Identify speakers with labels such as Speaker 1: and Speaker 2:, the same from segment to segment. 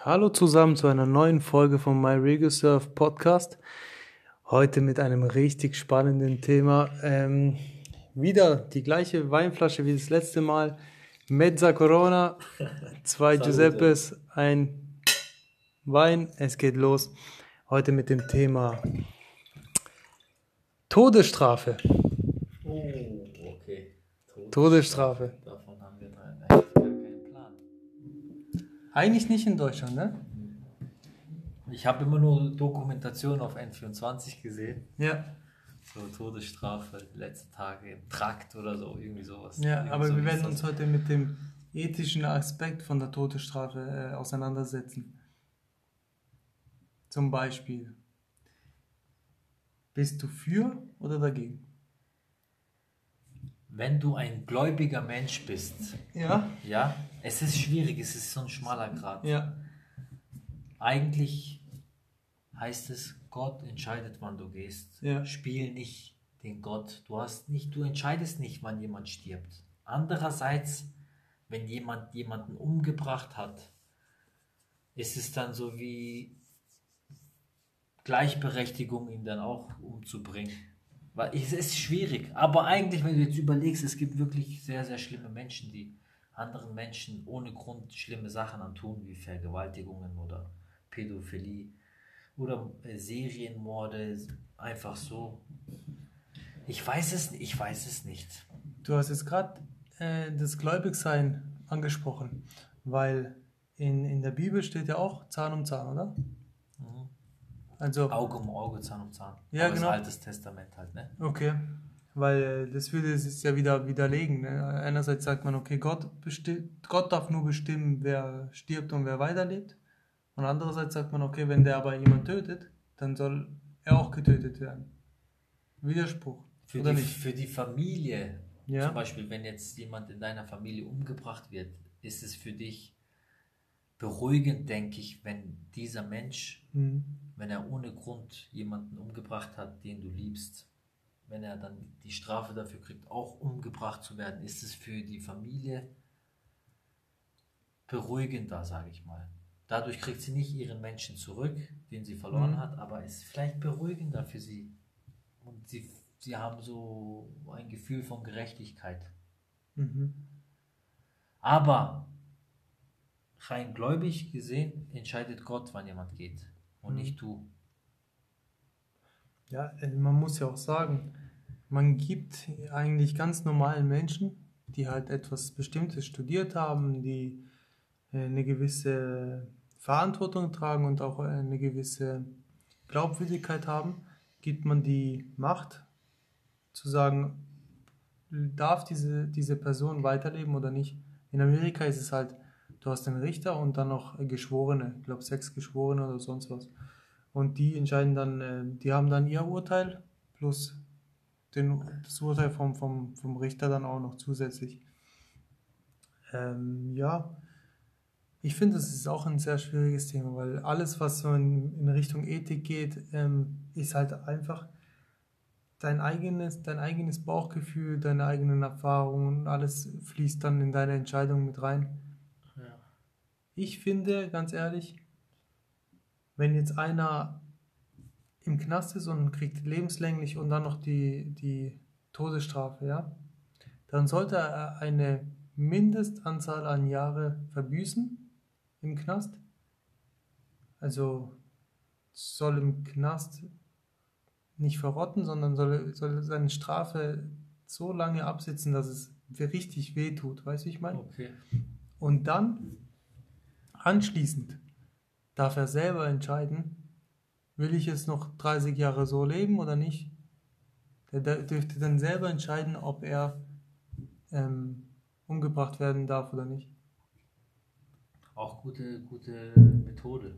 Speaker 1: Hallo zusammen zu einer neuen Folge vom My Rego Surf Podcast. Heute mit einem richtig spannenden Thema. Ähm, wieder die gleiche Weinflasche wie das letzte Mal. Mezza Corona, zwei Giuseppes, ein Wein. Es geht los. Heute mit dem Thema Todesstrafe.
Speaker 2: Oh, okay.
Speaker 1: Todesstrafe.
Speaker 2: Davon haben wir eigentlich gar keinen Plan.
Speaker 1: Eigentlich nicht in Deutschland, ne?
Speaker 2: Ich habe immer nur Dokumentation auf N24 gesehen.
Speaker 1: Ja.
Speaker 2: So Todesstrafe, letzte Tage im Trakt oder so, irgendwie sowas.
Speaker 1: Ja,
Speaker 2: Irgendwie
Speaker 1: aber
Speaker 2: so
Speaker 1: wir werden uns heute mit dem ethischen Aspekt von der Todesstrafe äh, auseinandersetzen. Zum Beispiel, bist du für oder dagegen?
Speaker 2: Wenn du ein gläubiger Mensch bist,
Speaker 1: Ja.
Speaker 2: ja, es ist schwierig, es ist so ein schmaler Grad.
Speaker 1: Ja.
Speaker 2: Eigentlich heißt es, Gott entscheidet, wann du gehst.
Speaker 1: Ja.
Speaker 2: Spiel nicht den Gott. Du hast nicht, du entscheidest nicht, wann jemand stirbt. Andererseits, wenn jemand jemanden umgebracht hat, ist es dann so wie Gleichberechtigung, ihn dann auch umzubringen. Weil es ist schwierig. Aber eigentlich, wenn du jetzt überlegst, es gibt wirklich sehr, sehr schlimme Menschen, die anderen Menschen ohne Grund schlimme Sachen antun, wie Vergewaltigungen oder Pädophilie oder äh, Serienmorde, einfach so. Ich weiß es, ich weiß es nicht.
Speaker 1: Du hast jetzt gerade äh, das Gläubigsein angesprochen, weil in, in der Bibel steht ja auch Zahn um Zahn, oder? Also,
Speaker 2: Auge um Auge, Zahn um Zahn.
Speaker 1: Ja,
Speaker 2: Aber
Speaker 1: genau.
Speaker 2: Das Altes Testament halt, ne?
Speaker 1: okay, weil das würde es ja wieder widerlegen. Ne? Einerseits sagt man, okay, Gott, Gott darf nur bestimmen, wer stirbt und wer weiterlebt. Und andererseits sagt man, okay, wenn der aber jemand tötet, dann soll er auch getötet werden. Widerspruch.
Speaker 2: Für
Speaker 1: oder
Speaker 2: die,
Speaker 1: nicht?
Speaker 2: für die Familie,
Speaker 1: Ja.
Speaker 2: zum Beispiel, wenn jetzt jemand in deiner Familie umgebracht wird, ist es für dich beruhigend, denke ich, wenn dieser Mensch,
Speaker 1: Mhm.
Speaker 2: wenn er ohne Grund jemanden umgebracht hat, den du liebst, wenn er dann die Strafe dafür kriegt, auch umgebracht zu werden, ist es für die Familie beruhigender, sage ich mal. Dadurch kriegt sie nicht ihren Menschen zurück, den sie verloren
Speaker 1: Mhm.
Speaker 2: hat, aber ist vielleicht beruhigender für sie. Und sie, sie haben so ein Gefühl von Gerechtigkeit.
Speaker 1: Mhm.
Speaker 2: Aber rein gläubig gesehen entscheidet Gott, wann jemand geht und
Speaker 1: Mhm.
Speaker 2: nicht du.
Speaker 1: Ja, äh, man muss ja auch sagen, man gibt eigentlich ganz normalen Menschen, die halt etwas Bestimmtes studiert haben, die äh, eine gewisse Verantwortung tragen und auch äh, eine gewisse Glaubwürdigkeit haben, gibt man die Macht zu sagen, darf diese, diese Person weiterleben oder nicht. In Amerika ist es halt, du hast den Richter und dann noch Geschworene, ich glaube sechs Geschworene oder sonst was. Und die entscheiden dann, äh, die haben dann ihr Urteil plus den, das Urteil vom, vom, vom Richter dann auch noch zusätzlich. Ähm, ja, ich finde, das ist auch ein sehr schwieriges Thema, weil alles, was so in, in Richtung Ethik geht, ähm, ist halt einfach dein eigenes, dein eigenes Bauchgefühl, deine eigenen Erfahrungen, alles fließt dann in deine Entscheidung mit rein. Ich finde, ganz ehrlich, wenn jetzt einer im Knast ist und kriegt lebenslänglich und dann noch die, die Todesstrafe, ja, dann sollte er eine Mindestanzahl an Jahre verbüßen im Knast. Also soll im Knast nicht verrotten, sondern soll, soll seine Strafe so lange absitzen, dass es richtig weh tut, weißt du, wie ich meine?
Speaker 2: Okay.
Speaker 1: Und dann, anschließend, darf er selber entscheiden, will ich jetzt noch 30 Jahre so leben oder nicht. Der, dürfte dann selber entscheiden, ob er ähm, umgebracht werden darf oder nicht.
Speaker 2: Auch gute, gute Methode.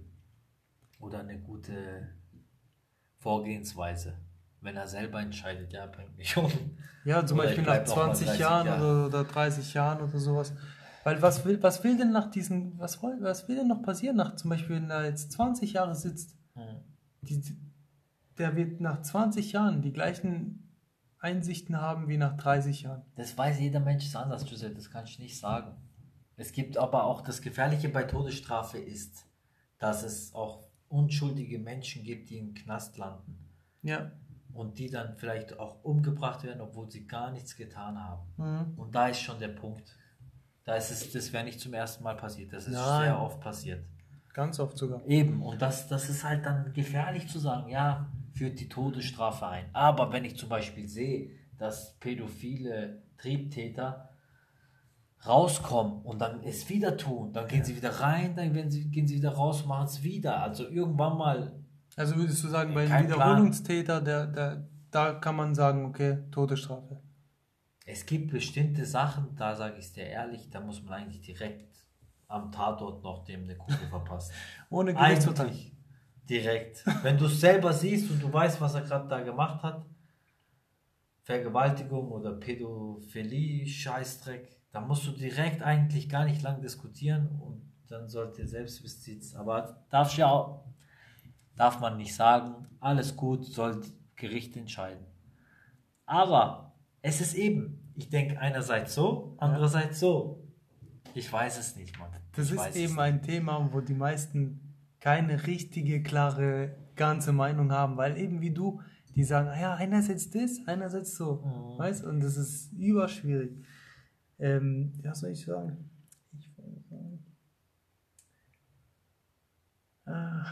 Speaker 2: Oder eine gute Vorgehensweise. Wenn er selber entscheidet, ja, bringt mich um.
Speaker 1: Ja, zum Beispiel nach
Speaker 2: bleib noch mal
Speaker 1: 20
Speaker 2: 30
Speaker 1: Jahren
Speaker 2: Jahre.
Speaker 1: oder, oder 30 Jahren oder sowas. Weil was will, was will denn nach diesen, was, was will denn noch passieren nach zum Beispiel, wenn er jetzt 20 Jahre sitzt?
Speaker 2: Hm.
Speaker 1: Die, der wird nach 20 Jahren die gleichen Einsichten haben wie nach 30 Jahren.
Speaker 2: Das weiß jeder Mensch ist anders, Giuseppe, das kann ich nicht sagen. Es gibt aber auch das Gefährliche bei Todesstrafe ist, dass es auch unschuldige Menschen gibt, die im Knast landen.
Speaker 1: Ja.
Speaker 2: Und die dann vielleicht auch umgebracht werden, obwohl sie gar nichts getan haben.
Speaker 1: Mhm.
Speaker 2: Und da ist schon der Punkt. Da ist es, das wäre nicht zum ersten Mal passiert. Das ist
Speaker 1: Nein.
Speaker 2: sehr oft passiert.
Speaker 1: Ganz oft sogar.
Speaker 2: Eben, und das, das ist halt dann gefährlich zu sagen, ja, führt die Todesstrafe ein. Aber wenn ich zum Beispiel sehe, dass pädophile Triebtäter rauskommen und dann es wieder tun, dann gehen sie wieder rein, dann werden sie, gehen sie wieder raus und machen es wieder. Also irgendwann mal,
Speaker 1: Also würdest du sagen, bei einem. Wiederholungstäter, der, der, da kann man sagen, okay, Todesstrafe.
Speaker 2: Es gibt bestimmte Sachen, da sage ich es dir ehrlich, da muss man eigentlich direkt am Tatort noch dem eine Kugel verpassen.
Speaker 1: Ohne Gerichtsurteil.
Speaker 2: Direkt. Wenn du es selber siehst und du weißt, was er gerade da gemacht hat, Vergewaltigung oder Pädophilie, Scheißdreck, dann musst du direkt eigentlich gar nicht lang diskutieren und dann sollte Selbstjustiz, aber darf ja auch, darf man nicht sagen, alles gut, soll Gericht entscheiden. Aber es ist eben, ich denke einerseits so, andererseits so. Ich weiß es nicht, Mann.
Speaker 1: Das
Speaker 2: ich
Speaker 1: ist eben ein Thema, wo die meisten keine richtige, klare, ganze Meinung haben, weil eben wie du, die sagen, "Ah ja, einerseits das, einerseits so,
Speaker 2: Mhm.
Speaker 1: weißt und das ist überschwierig. Ähm, ja, was soll ich sagen? Ich wollte sagen. Ah,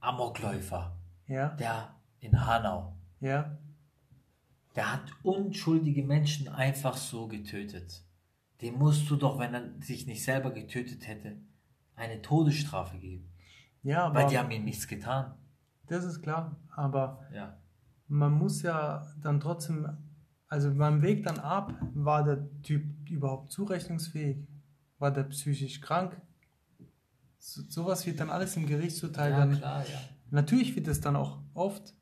Speaker 2: Amokläufer,
Speaker 1: ja,
Speaker 2: der in Hanau,
Speaker 1: ja,
Speaker 2: der hat unschuldige Menschen einfach so getötet. Dem musst du doch, wenn er sich nicht selber getötet hätte, eine Todesstrafe geben.
Speaker 1: ja, aber
Speaker 2: Weil die haben ihm nichts getan.
Speaker 1: das ist klar, aber
Speaker 2: Ja.
Speaker 1: man muss ja dann trotzdem, also beim Weg dann ab, war der Typ überhaupt zurechnungsfähig? War der psychisch krank? So, sowas wird dann alles im Gerichtsurteil dann.
Speaker 2: klar, ja.
Speaker 1: Natürlich wird es dann auch oft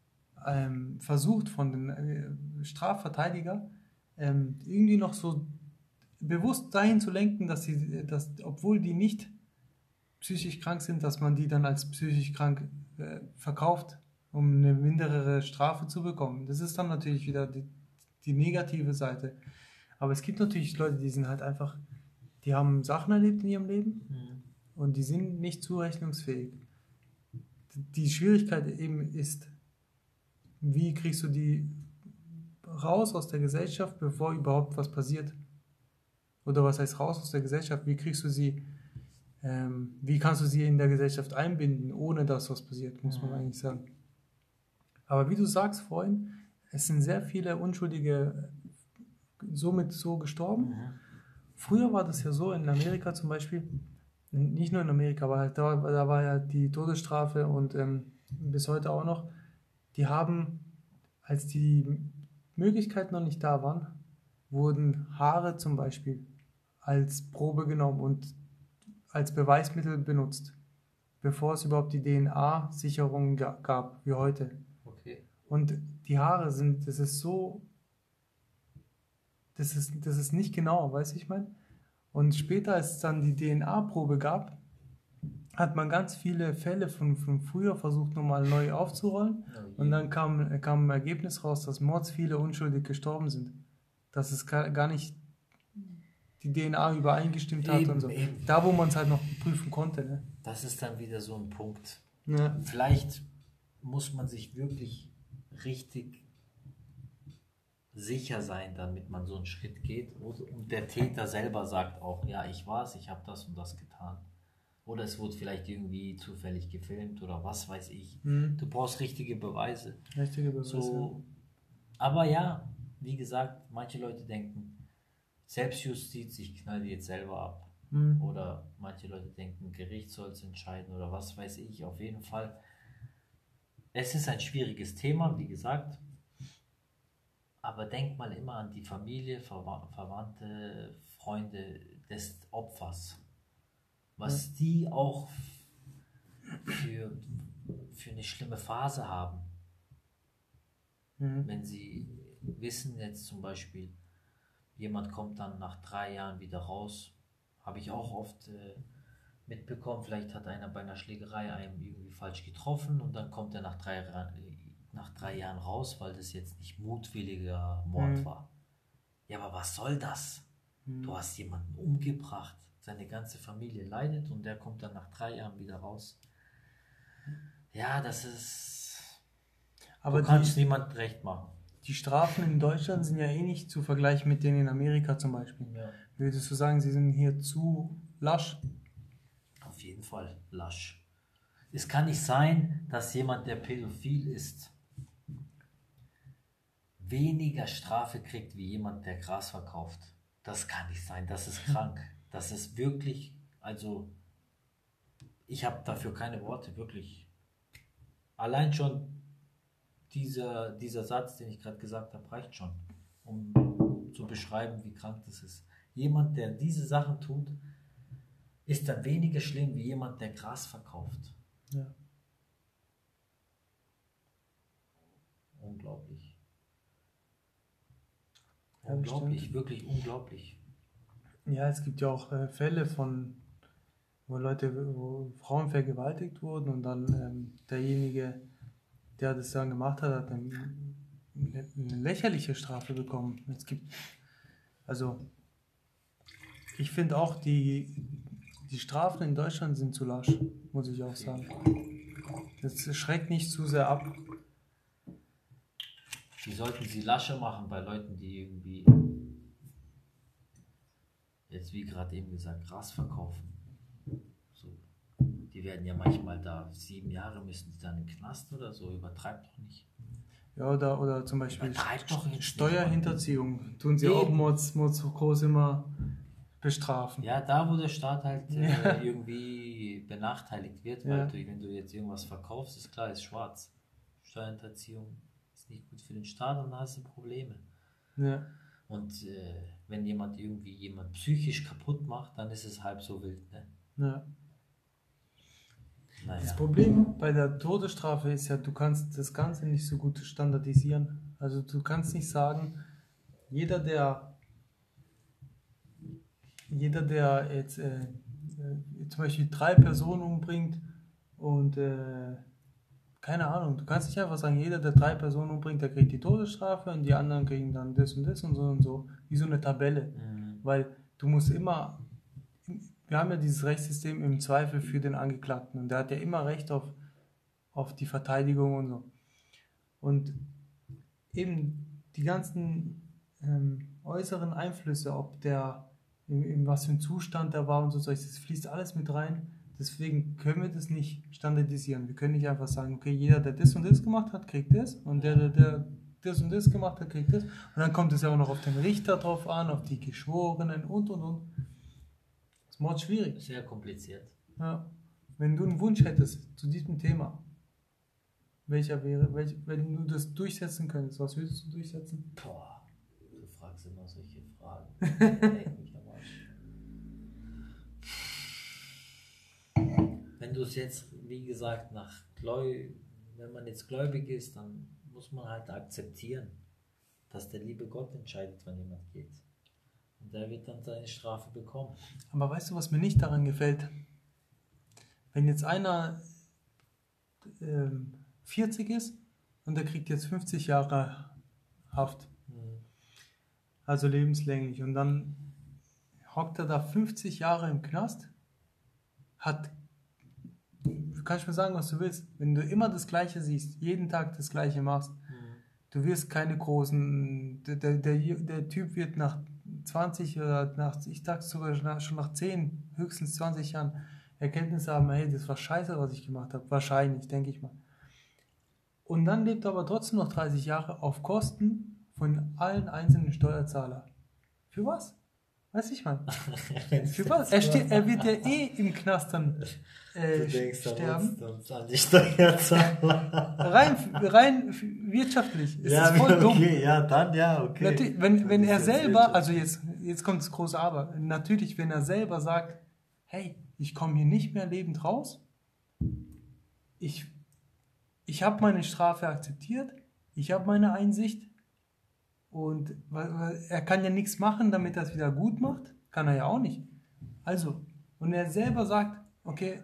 Speaker 1: ähm, versucht von den äh, Strafverteidiger ähm, irgendwie noch so bewusst dahin zu lenken, dass sie, dass, obwohl die nicht psychisch krank sind, dass man die dann als psychisch krank äh, verkauft, um eine mindere Strafe zu bekommen. Das ist dann natürlich wieder die, die negative Seite. Aber es gibt natürlich Leute, die sind halt einfach, die haben Sachen erlebt in ihrem Leben
Speaker 2: Mhm.
Speaker 1: und die sind nicht zurechnungsfähig. Die Schwierigkeit eben ist, wie kriegst du die raus aus der Gesellschaft, bevor überhaupt was passiert? Oder was heißt raus aus der Gesellschaft? Wie kriegst du sie, ähm, wie kannst du sie in der Gesellschaft einbinden, ohne dass was passiert, muss man
Speaker 2: Mhm.
Speaker 1: eigentlich sagen. Aber wie du sagst vorhin, es sind sehr viele Unschuldige somit so gestorben.
Speaker 2: Mhm.
Speaker 1: Früher war das ja so, in Amerika zum Beispiel, nicht nur in Amerika, aber halt da, da war ja die Todesstrafe und ähm, bis heute auch noch, die haben, als die Möglichkeiten noch nicht da waren, wurden Haare zum Beispiel als Probe genommen und als Beweismittel benutzt, bevor es überhaupt die DNA-Sicherung ga- gab, wie heute.
Speaker 2: Okay.
Speaker 1: Und die Haare sind, das ist so, das ist, das ist nicht genau, weißt du, ich meine? Und später, als es dann die DNA-Probe gab, hat man ganz viele Fälle von, von früher versucht, nochmal neu aufzurollen. Und dann kam, kam ein Ergebnis raus, dass mords viele unschuldig gestorben sind. Dass es gar nicht die DNA übereingestimmt hat
Speaker 2: Eben,
Speaker 1: und so.
Speaker 2: eben.
Speaker 1: Da, wo man es halt noch prüfen konnte. Ne?
Speaker 2: Das ist dann wieder so ein Punkt.
Speaker 1: Ja.
Speaker 2: Vielleicht muss man sich wirklich richtig sicher sein, damit man so einen Schritt geht. Und und der Täter selber sagt auch, ja, ich war's, ich habe das und das getan. Oder es wurde vielleicht irgendwie zufällig gefilmt oder was weiß ich.
Speaker 1: Mhm.
Speaker 2: Du brauchst richtige Beweise.
Speaker 1: Richtige Beweise.
Speaker 2: So, aber ja, wie gesagt, manche Leute denken, Selbstjustiz, ich knall die jetzt selber ab.
Speaker 1: Mhm.
Speaker 2: Oder manche Leute denken, Gericht soll es entscheiden oder was weiß ich. Auf jeden Fall. Es ist ein schwieriges Thema, wie gesagt. Aber denk mal immer an die Familie, Verwa Verwandte, Freunde des Opfers. Was die auch für, für eine schlimme Phase haben
Speaker 1: Mhm.
Speaker 2: wenn sie wissen jetzt zum Beispiel, jemand kommt dann nach drei Jahren wieder raus, habe ich auch oft äh, mitbekommen, vielleicht hat einer bei einer Schlägerei einen irgendwie falsch getroffen und dann kommt er nach drei, nach drei Jahren raus, weil das jetzt nicht mutwilliger Mord
Speaker 1: Mhm.
Speaker 2: war. Ja, aber was soll das?
Speaker 1: Mhm.
Speaker 2: Du hast jemanden umgebracht, seine ganze Familie leidet und der kommt dann nach drei Jahren wieder raus. Ja, das ist.
Speaker 1: Aber
Speaker 2: du kannst
Speaker 1: die,
Speaker 2: niemand recht machen.
Speaker 1: die Strafen in Deutschland sind ja eh nicht zu vergleichen mit denen in Amerika zum Beispiel.
Speaker 2: Ja.
Speaker 1: Würdest du sagen, sie sind hier zu lasch?
Speaker 2: Auf jeden Fall lasch. Es kann nicht sein, dass jemand, der pädophil ist, weniger Strafe kriegt wie jemand, der Gras verkauft. Das kann nicht sein. Das ist krank. Das ist wirklich, also ich habe dafür keine Worte, wirklich. Allein schon dieser, dieser Satz, den ich gerade gesagt habe, reicht schon, um zu beschreiben, wie krank das ist. Jemand, der diese Sachen tut, ist dann weniger schlimm wie jemand, der Gras verkauft.
Speaker 1: Ja.
Speaker 2: Unglaublich.
Speaker 1: Ja,
Speaker 2: unglaublich,
Speaker 1: bestimmt.
Speaker 2: wirklich unglaublich.
Speaker 1: Ja, es gibt ja auch äh, Fälle von, wo Leute, wo Frauen vergewaltigt wurden und dann ähm, derjenige, der das dann gemacht hat, hat eine, eine lächerliche Strafe bekommen. Es gibt, also, ich finde auch, die, die Strafen in Deutschland sind zu lasch, muss ich auch sagen. Das schreckt nicht zu sehr ab.
Speaker 2: Die sollten sie lascher machen bei Leuten, die irgendwie, jetzt wie gerade eben gesagt, Gras verkaufen. So. Die werden ja manchmal da, sieben Jahre müssen die dann im Knast oder so, übertreibt doch nicht.
Speaker 1: Ja, oder, oder zum Beispiel Steuerhinterziehung tun sie
Speaker 2: Eben.
Speaker 1: auch Mords, Mords groß immer bestrafen.
Speaker 2: Ja, da wo der Staat halt äh,
Speaker 1: Ja.
Speaker 2: irgendwie benachteiligt wird, weil
Speaker 1: Ja.
Speaker 2: du, wenn du jetzt irgendwas verkaufst, ist klar, ist schwarz. Steuerhinterziehung ist nicht gut für den Staat und dann hast du Probleme.
Speaker 1: Ja.
Speaker 2: Und äh, wenn jemand irgendwie jemand psychisch kaputt macht, dann ist es halb so wild. Ne?
Speaker 1: Ja.
Speaker 2: Naja.
Speaker 1: Das Problem bei der Todesstrafe ist ja, du kannst das Ganze nicht so gut standardisieren. Also du kannst nicht sagen, jeder, der jeder, der jetzt äh, äh, zum Beispiel drei Personen umbringt und äh, keine Ahnung, du kannst nicht einfach sagen, jeder, der drei Personen umbringt, der kriegt die Todesstrafe und die anderen kriegen dann das und das und so und so, wie so eine Tabelle.
Speaker 2: Mhm.
Speaker 1: Weil du musst immer, wir haben ja dieses Rechtssystem im Zweifel für den Angeklagten und der hat ja immer Recht auf, auf die Verteidigung und so. Und eben die ganzen ähm, äußeren Einflüsse, ob der, in, in was für ein Zustand der war und so, das fließt alles mit rein. Deswegen können wir das nicht standardisieren. Wir können nicht einfach sagen, okay, jeder, der das und das gemacht hat, kriegt das und der, der, der das und das gemacht hat, kriegt das. Und dann kommt es ja auch noch auf den Richter drauf an, auf die Geschworenen und und und. Das ist mord schwierig.
Speaker 2: Sehr kompliziert.
Speaker 1: Ja. Wenn du einen Wunsch hättest zu diesem Thema, welcher wäre, welch, wenn du das durchsetzen könntest, was würdest du durchsetzen?
Speaker 2: Boah, du fragst immer solche Fragen. Wenn du es jetzt, wie gesagt, nach Gläu wenn man jetzt gläubig ist, dann muss man halt akzeptieren, dass der liebe Gott entscheidet, wann jemand geht. Und der wird dann seine Strafe bekommen.
Speaker 1: Aber weißt du, was mir nicht daran gefällt? Wenn jetzt einer ähm, 40 ist und der kriegt jetzt 50 Jahre Haft,
Speaker 2: Mhm.
Speaker 1: also lebenslänglich, und dann hockt er da 50 Jahre im Knast, hat, kannst mir sagen, was du willst, wenn du immer das Gleiche siehst, jeden Tag das Gleiche machst, du wirst keine großen, der, der, der, der Typ wird nach 20 oder nach, ich sag sogar schon nach, schon nach 10, höchstens 20 Jahren Erkenntnis haben, hey, das war scheiße, was ich gemacht habe. Wahrscheinlich, denke ich mal. Und dann lebt er aber trotzdem noch 30 Jahre auf Kosten von allen einzelnen Steuerzahler. Für was? Weiß ich mal. Für was? Er, steht, er wird ja eh im Knast dann äh, sterben.
Speaker 2: uns an die Steuerzahler.
Speaker 1: Rein, rein wirtschaftlich ist
Speaker 2: ja,
Speaker 1: es voll dumm.
Speaker 2: okay, ja, dann ja, okay.
Speaker 1: Natürlich, wenn, wenn er selber, also jetzt, jetzt kommt das große Aber, natürlich, wenn er selber sagt, hey, ich komme hier nicht mehr lebend raus, ich, ich habe meine Strafe akzeptiert, ich habe meine Einsicht und er kann ja nichts machen, damit er es wieder gut macht, kann er ja auch nicht. Also, und er selber sagt, okay,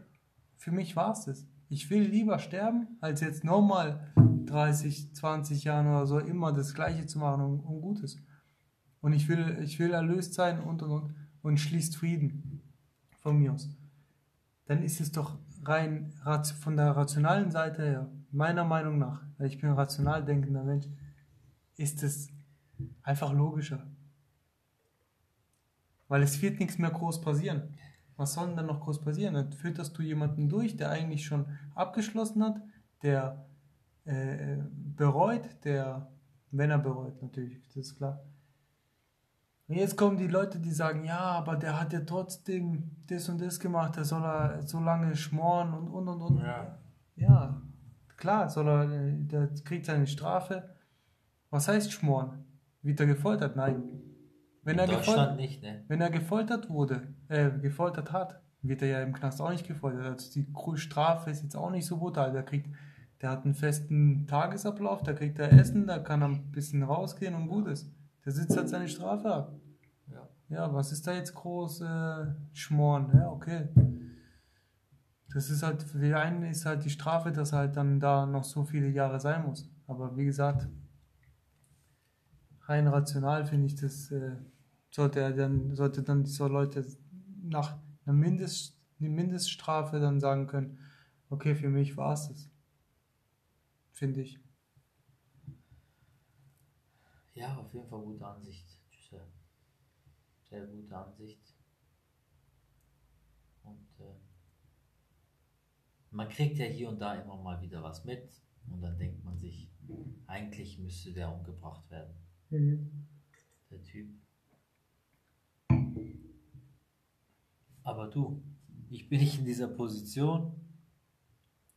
Speaker 1: für mich war es das. Ich will lieber sterben, als jetzt nochmal 30, 20 Jahren oder so immer das Gleiche zu machen und, und Gutes. Und ich will, ich will erlöst sein und und und und schließt Frieden von mir aus. Dann ist es doch rein von der rationalen Seite her, meiner Meinung nach, weil ich bin ein rational denkender Mensch, ist es einfach logischer. Weil es wird nichts mehr groß passieren. Was soll denn dann noch groß passieren? Dann fütterst du jemanden durch, der eigentlich schon abgeschlossen hat, der äh, bereut, der, wenn er bereut, natürlich, das ist klar. Und jetzt kommen die Leute, die sagen, ja, aber der hat ja trotzdem das und das gemacht, der soll er so lange schmoren und und und und. Ja, ja klar, soll er, der kriegt seine Strafe. Was heißt schmoren? Wird er gefoltert? Nein. Wenn er gefoltert, nicht, ne? Wenn er gefoltert wurde, äh, gefoltert hat, wird er ja im Knast auch nicht gefoltert. Also die Strafe ist jetzt auch nicht so brutal. Der kriegt, der hat einen festen Tagesablauf, da kriegt er Essen, da kann er ein bisschen rausgehen und gut ist. Der sitzt halt seine Strafe ab. Ja. Ja, was ist da jetzt groß äh, Schmoren? Ja, okay. Das ist halt, für einen ist halt die Strafe, dass er halt dann da noch so viele Jahre sein muss. Aber wie gesagt, rein rational finde ich das, äh, sollte er dann, sollte dann diese Leute nach einer Mindest, eine Mindeststrafe dann sagen können, okay, für mich war es das. Finde ich.
Speaker 2: Ja, auf jeden Fall gute Ansicht. Sehr gute Ansicht. Und äh, man kriegt ja hier und da immer mal wieder was mit und dann denkt man sich, eigentlich müsste der umgebracht werden. Mhm. Der Typ. Aber du, ich bin nicht in dieser Position.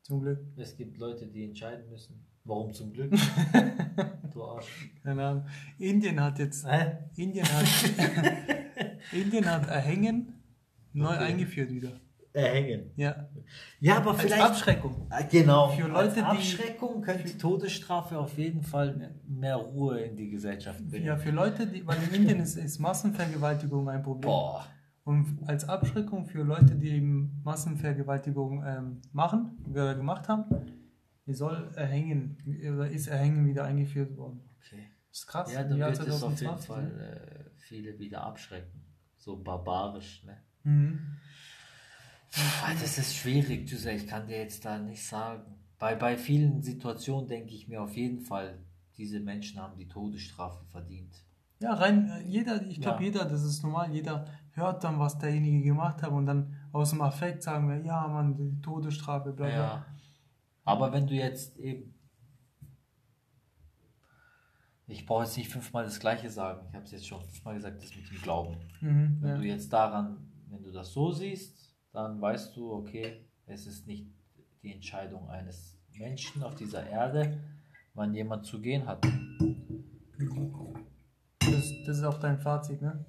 Speaker 1: Zum Glück.
Speaker 2: Es gibt Leute, die entscheiden müssen. Warum zum Glück?
Speaker 1: du Arsch. Keine Ahnung. Indien hat jetzt. Hä? Indien hat. Indien hat Erhängen neu okay. eingeführt wieder.
Speaker 2: Erhängen.
Speaker 1: Ja.
Speaker 2: Ja, aber Als vielleicht.
Speaker 1: Abschreckung.
Speaker 2: Ah, genau. Für Leute, Als Abschreckung die, könnte die Todesstrafe auf jeden Fall mehr Ruhe in die Gesellschaft
Speaker 1: bringen. Ja, für Leute, die, weil in Indien ist, ist Massenvergewaltigung ein Problem. Boah. Und als Abschreckung für Leute, die eben Massenvergewaltigung ähm, machen oder gemacht haben, soll Erhängen, oder ist Erhängen wieder eingeführt worden.
Speaker 2: Okay. Das ist krass. Ja, dann wird es auf jeden Fall äh, viele wieder abschrecken. So barbarisch, ne? Mhm. Das ist schwierig, Giuseppe. Ich kann dir jetzt da nicht sagen. Bei, bei vielen Situationen denke ich mir auf jeden Fall, diese Menschen haben die Todesstrafe verdient.
Speaker 1: Ja, rein, äh, jeder, ich glaube, ja. jeder, das ist normal, jeder hört dann, was derjenige gemacht hat und dann aus dem Affekt sagen wir, ja, man, die Todesstrafe, bla bla. Ja.
Speaker 2: Aber wenn du jetzt eben. Ich brauche jetzt nicht fünfmal das Gleiche sagen. Ich habe es jetzt schon fünfmal gesagt, das mit dem Glauben. Mhm, wenn ja. du jetzt daran, wenn du das so siehst, dann weißt du, okay, es ist nicht die Entscheidung eines Menschen auf dieser Erde, wann jemand zu gehen hat.
Speaker 1: Das, das ist auch dein Fazit, ne?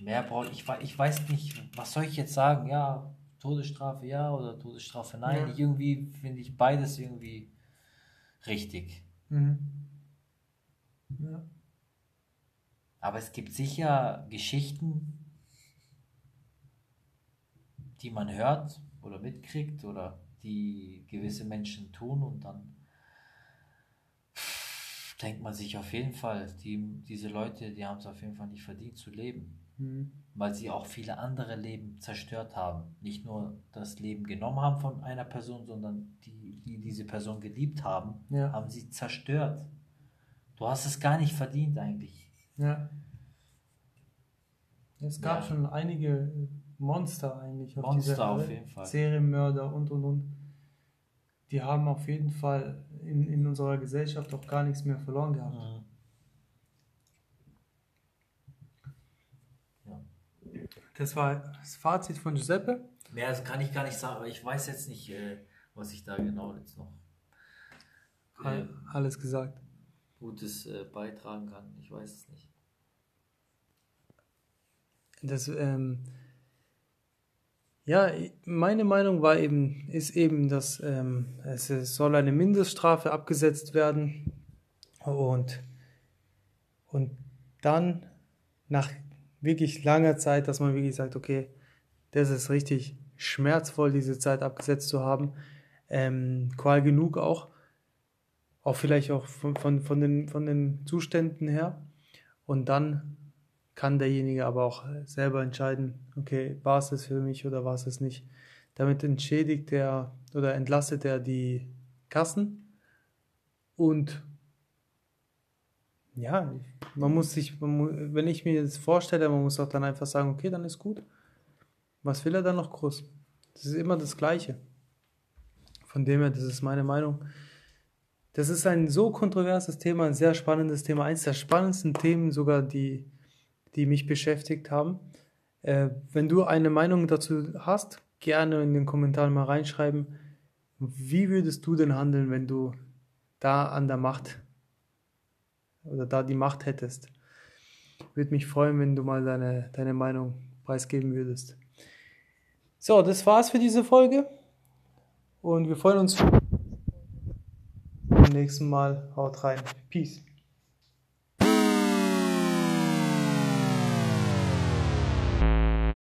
Speaker 2: Mehr brauche ich, ich weiß nicht, was soll ich jetzt sagen? Ja, Todesstrafe ja oder Todesstrafe nein. Ja. Irgendwie finde ich beides irgendwie richtig. Mhm. Ja. Aber es gibt sicher Geschichten, die man hört oder mitkriegt oder die gewisse Menschen tun und dann denkt man sich auf jeden Fall, die, diese Leute, die haben es auf jeden Fall nicht verdient zu leben. Mhm. Weil sie auch viele andere Leben zerstört haben. Nicht nur das Leben genommen haben von einer Person, sondern die, die diese Person geliebt haben, ja. haben sie zerstört. Du hast es gar nicht verdient eigentlich.
Speaker 1: Ja. Es gab ja. schon einige Monster eigentlich
Speaker 2: auf Monster dieser auf jeden Fall.
Speaker 1: Serienmörder und und und. Die haben auf jeden Fall in, in unserer Gesellschaft auch gar nichts mehr verloren gehabt. Mhm. Das war das Fazit von Giuseppe.
Speaker 2: Mehr das kann ich gar nicht sagen, aber ich weiß jetzt nicht, äh, was ich da genau jetzt noch
Speaker 1: äh, alles gesagt.
Speaker 2: Gutes äh, beitragen kann. Ich weiß es nicht.
Speaker 1: Das, ähm, ja, meine Meinung war eben, ist eben, dass ähm, es, soll eine Mindeststrafe abgesetzt werden und, und dann nach wirklich langer Zeit, dass man wirklich sagt, okay, das ist richtig schmerzvoll, diese Zeit abgesetzt zu haben. Ähm, Qual genug auch. Auch vielleicht auch von, von, von, den, von den Zuständen her. Und dann kann derjenige aber auch selber entscheiden, okay, war es das für mich oder war es das nicht. Damit entschädigt er oder entlastet er die Kassen und ja, man muss sich, man muss, wenn ich mir das vorstelle, man muss auch dann einfach sagen, okay, dann ist gut. Was will er dann noch groß? Das ist immer das Gleiche. Von dem her, das ist meine Meinung. Das ist ein so kontroverses Thema, ein sehr spannendes Thema, eines der spannendsten Themen sogar, die, die mich beschäftigt haben. Äh, wenn du eine Meinung dazu hast, gerne in den Kommentaren mal reinschreiben. Wie würdest du denn handeln, wenn du da an der Macht oder da die Macht hättest? Würde mich freuen, wenn du mal deine, deine Meinung preisgeben würdest. So, das war's für diese Folge. Und wir freuen uns beim nächsten Mal. Haut rein. Peace.